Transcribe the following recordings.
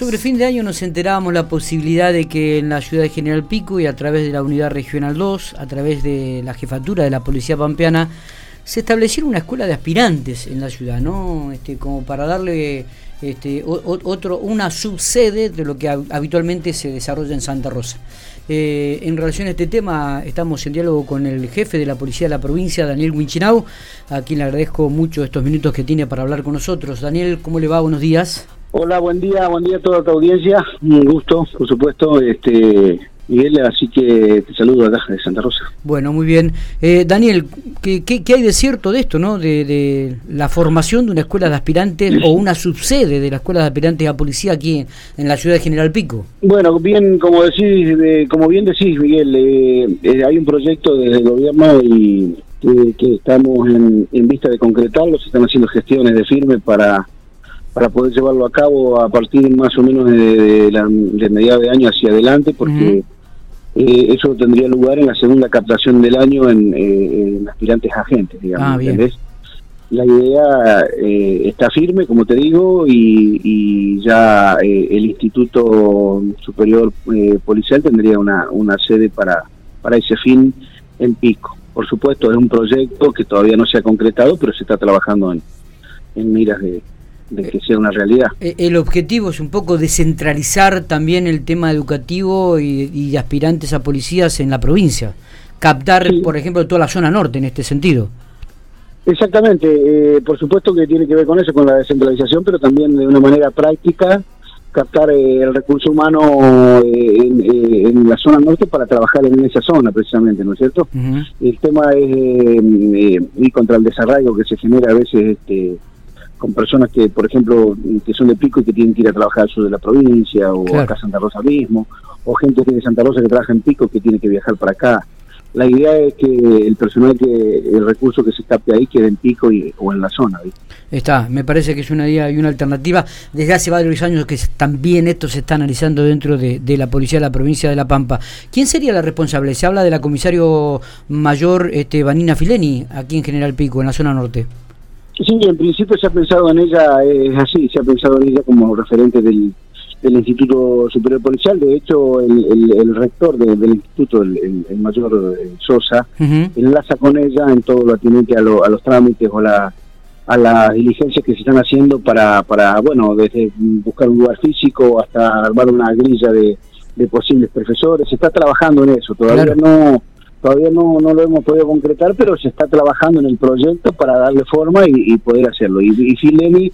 Sobre fin de año nos enterábamos la posibilidad de que en la ciudad de General Pico y a través de la Unidad Regional 2, a través de la jefatura de la Policía Pampeana, se estableciera una escuela de aspirantes en la ciudad, ¿no? Este, como para darle este, otro, una subsede de lo que habitualmente se desarrolla en Santa Rosa. Eh, en relación a este tema, estamos en diálogo con el jefe de la Policía de la provincia, Daniel Winchinau, a quien le agradezco mucho estos minutos que tiene para hablar con nosotros. Daniel, ¿cómo le va? Buenos días. Hola, buen día, buen día a toda tu audiencia. Un gusto, por supuesto, este Miguel, así que te saludo acá de Santa Rosa. Bueno, muy bien. Eh, Daniel, ¿qué, ¿qué, hay de cierto de esto, no? De, la formación de una escuela de aspirantes o una subsede de la escuela de aspirantes a policía aquí en, la ciudad de General Pico. Bueno, bien, como decís, como bien decís, Miguel, eh, eh, hay un proyecto desde el gobierno y que, estamos en, en vista de concretarlo, se están haciendo gestiones de firme para para poder llevarlo a cabo a partir más o menos de, la, de mediados de año hacia adelante, porque eh, eso tendría lugar en la segunda captación del año en, eh, aspirantes agentes, digamos. Ah, la idea eh, está firme, como te digo, y, ya el Instituto Superior Policial tendría una, una sede para, para ese fin en Pico. Por supuesto, es un proyecto que todavía no se ha concretado, pero se está trabajando en, en miras de, de que sea una realidad. Eh, el objetivo es un poco descentralizar también el tema educativo y, aspirantes a policías en la provincia, captar, por ejemplo, toda la zona norte en este sentido. Exactamente, eh, por supuesto que tiene que ver con eso, con la descentralización, pero también de una manera práctica captar eh, el recurso humano en, la zona norte para trabajar en esa zona precisamente, ¿no es cierto? El tema es ir contra el desarraigo que se genera a veces este, con personas que, por ejemplo, que son de Pico y que tienen que ir a trabajar al sur de la provincia, o acá a Santa Rosa mismo, o gente que de Santa Rosa que trabaja en Pico que tiene que viajar para acá. La idea es que el personal, que el recurso que se escape ahí quede en Pico y, o en la zona. Está, me parece que es una idea y una alternativa. Desde hace varios años que también esto se está analizando dentro de, la Policía de la Provincia de La Pampa. ¿Quién sería la responsable? Se habla de la comisario mayor este, Vanina Fileni, aquí en General Pico, en la zona norte. Sí, en principio se ha pensado en ella, es así, se ha pensado en ella como referente del, del Instituto Superior Policial. De hecho, el, rector del instituto, el, mayor eh, Sosa, enlaza con ella en todo lo atinente a, los trámites o la, a las diligencias que se están haciendo para, para, bueno, desde buscar un lugar físico hasta armar una grilla de, posibles profesores. Se está trabajando en eso, todavía no Todavía no, no lo hemos podido concretar, pero se está trabajando en el proyecto para darle forma y, poder hacerlo. Y, y Fileni,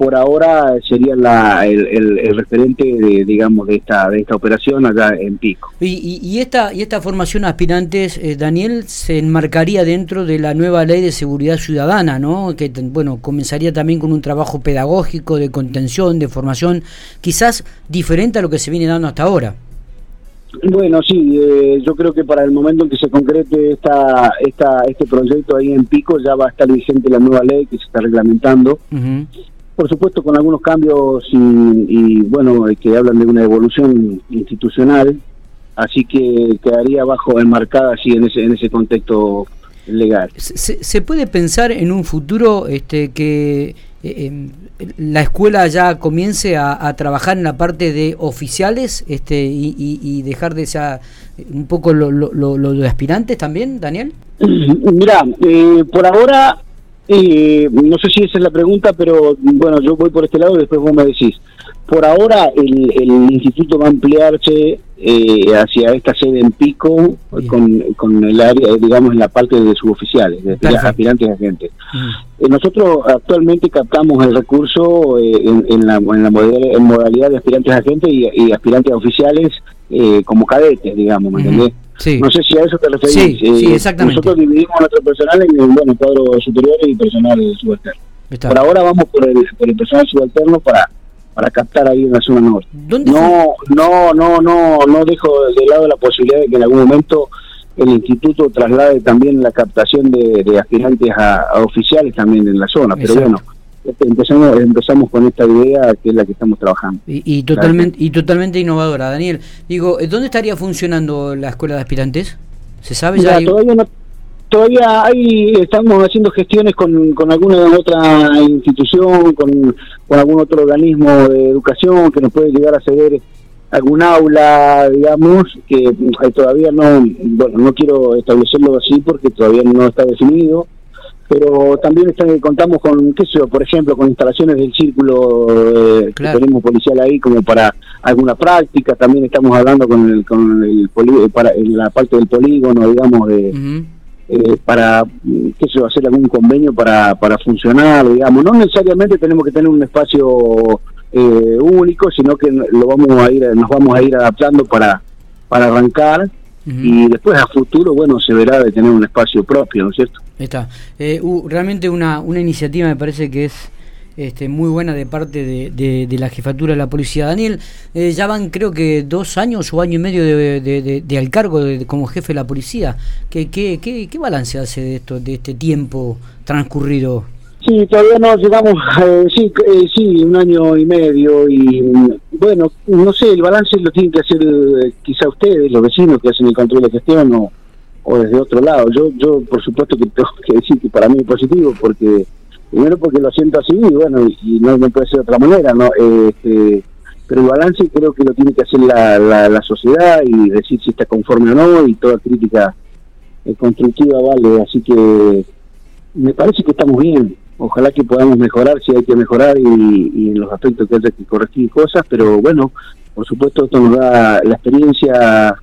por ahora, sería la, el, referente, de, digamos, de esta, de esta operación allá en Pico. Y, y, esta, y esta formación aspirantes, eh, Daniel, se enmarcaría dentro de la nueva ley de seguridad ciudadana, ¿no? Que, bueno, comenzaría también con un trabajo pedagógico, de contención, de formación, quizás diferente a lo que se viene dando hasta ahora. Bueno, sí, eh, yo creo que para el momento en que se concrete esta, esta, este proyecto ahí en Pico ya va a estar vigente la nueva ley que se está reglamentando. Por supuesto con algunos cambios y, bueno, que hablan de una evolución institucional, así que quedaría bajo enmarcada así en ese, en ese contexto legal. ¿Se, se puede pensar en un futuro este, que eh, la escuela ya comience a, trabajar en la parte de oficiales este, y, dejar de esa, un poco lo, lo, de aspirantes también, Daniel? Mira, eh, por ahora, eh, no sé si esa es la pregunta, pero bueno, yo voy por este lado y después vos me decís. Por ahora el, el instituto va a ampliarse eh, hacia esta sede en Pico con, con, el área, digamos, en la parte de suboficiales, de aspirantes y agentes. Mm. Eh, nosotros actualmente captamos el recurso eh, en, la, en la modalidad, de aspirantes agentes y, y aspirantes oficiales como cadetes, digamos, ¿me entendés? No sé si a eso te referís. Sí, exactamente. Nosotros dividimos nuestro personal en el bueno, cuadro superior y personal subalterno. Por ahora vamos por el, por el personal subalterno para para captar ahí en la zona norte. No, no, no, no, no dejo de lado la posibilidad de que en algún momento el instituto traslade también la captación de, aspirantes a, oficiales también en la zona, pero bueno, empezamos empezamos con esta idea que es la que estamos trabajando. Y, totalmente y totalmente innovadora, Daniel. Digo, ¿dónde estaría funcionando la escuela de aspirantes? ¿Se sabe ya? Todavía no todavía hay, estamos haciendo gestiones con, con alguna otra institución, con, con algún otro organismo de educación que nos puede llegar a ceder algún aula, digamos, que eh, todavía no, bueno, no quiero establecerlo así porque todavía no está definido, pero también contamos con, qué sé yo, por ejemplo, con instalaciones del círculo eh, que tenemos policial ahí como para alguna práctica, también estamos hablando con el, con el para la parte del polígono, digamos, de... Eh, para, qué sé yo, hacer algún convenio para, para funcionar, digamos. No necesariamente tenemos que tener un espacio eh, único, sino que lo vamos a ir, nos vamos a ir adaptando para, para arrancar y después a futuro, bueno, se verá de tener un espacio propio, ¿no es cierto? Está. Eh, realmente una, una iniciativa me parece que es este, muy buena de parte de, de, la jefatura de la policía. Daniel, eh, ya van creo que dos años o año y medio de, de al cargo como jefe de la policía. ¿Qué, qué, qué, qué balance hace de, esto, de este tiempo transcurrido? Sí, todavía no llegamos, eh, sí, eh, sí, un año y medio y bueno, no sé, el balance lo tienen que hacer eh, quizá ustedes, los vecinos que hacen el control de gestión o, desde otro lado. Yo, yo por supuesto que tengo que decir que para mí es positivo porque primero porque lo siento así y bueno, y, no, me puede ser de otra manera, ¿no? Este, pero el balance creo que lo tiene que hacer la, la, la sociedad y decir si está conforme o no y toda crítica constructiva vale, así que me parece que estamos bien ojalá que podamos mejorar si hay que mejorar y, en los aspectos que hay que corregir cosas, pero bueno, por supuesto esto nos da la experiencia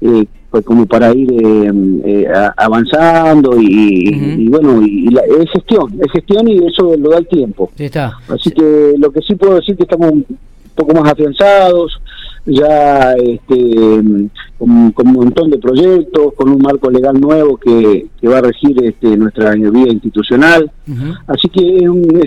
eh, pues como para ir eh, eh, avanzando y, bueno, y, la, es gestión, es gestión y eso lo da el tiempo. Está. Así que lo que sí puedo decir que estamos un poco más afianzados, ya este, con, un montón de proyectos, con un marco legal nuevo que, va a regir este, nuestra vida institucional. Así que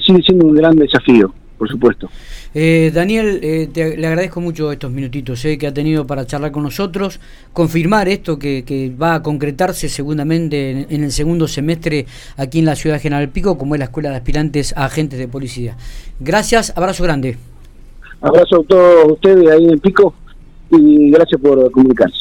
sigue siendo un gran desafío, por supuesto. Eh, Daniel, eh, le agradezco mucho estos minutitos eh, que ha tenido para charlar con nosotros, confirmar esto que, va a concretarse seguramente en, en, el segundo semestre aquí en la ciudad de General Pico, como es la Escuela de Aspirantes a Agentes de Policía. Gracias, abrazo grande. Abrazo a todos ustedes ahí en Pico y gracias por comunicarse.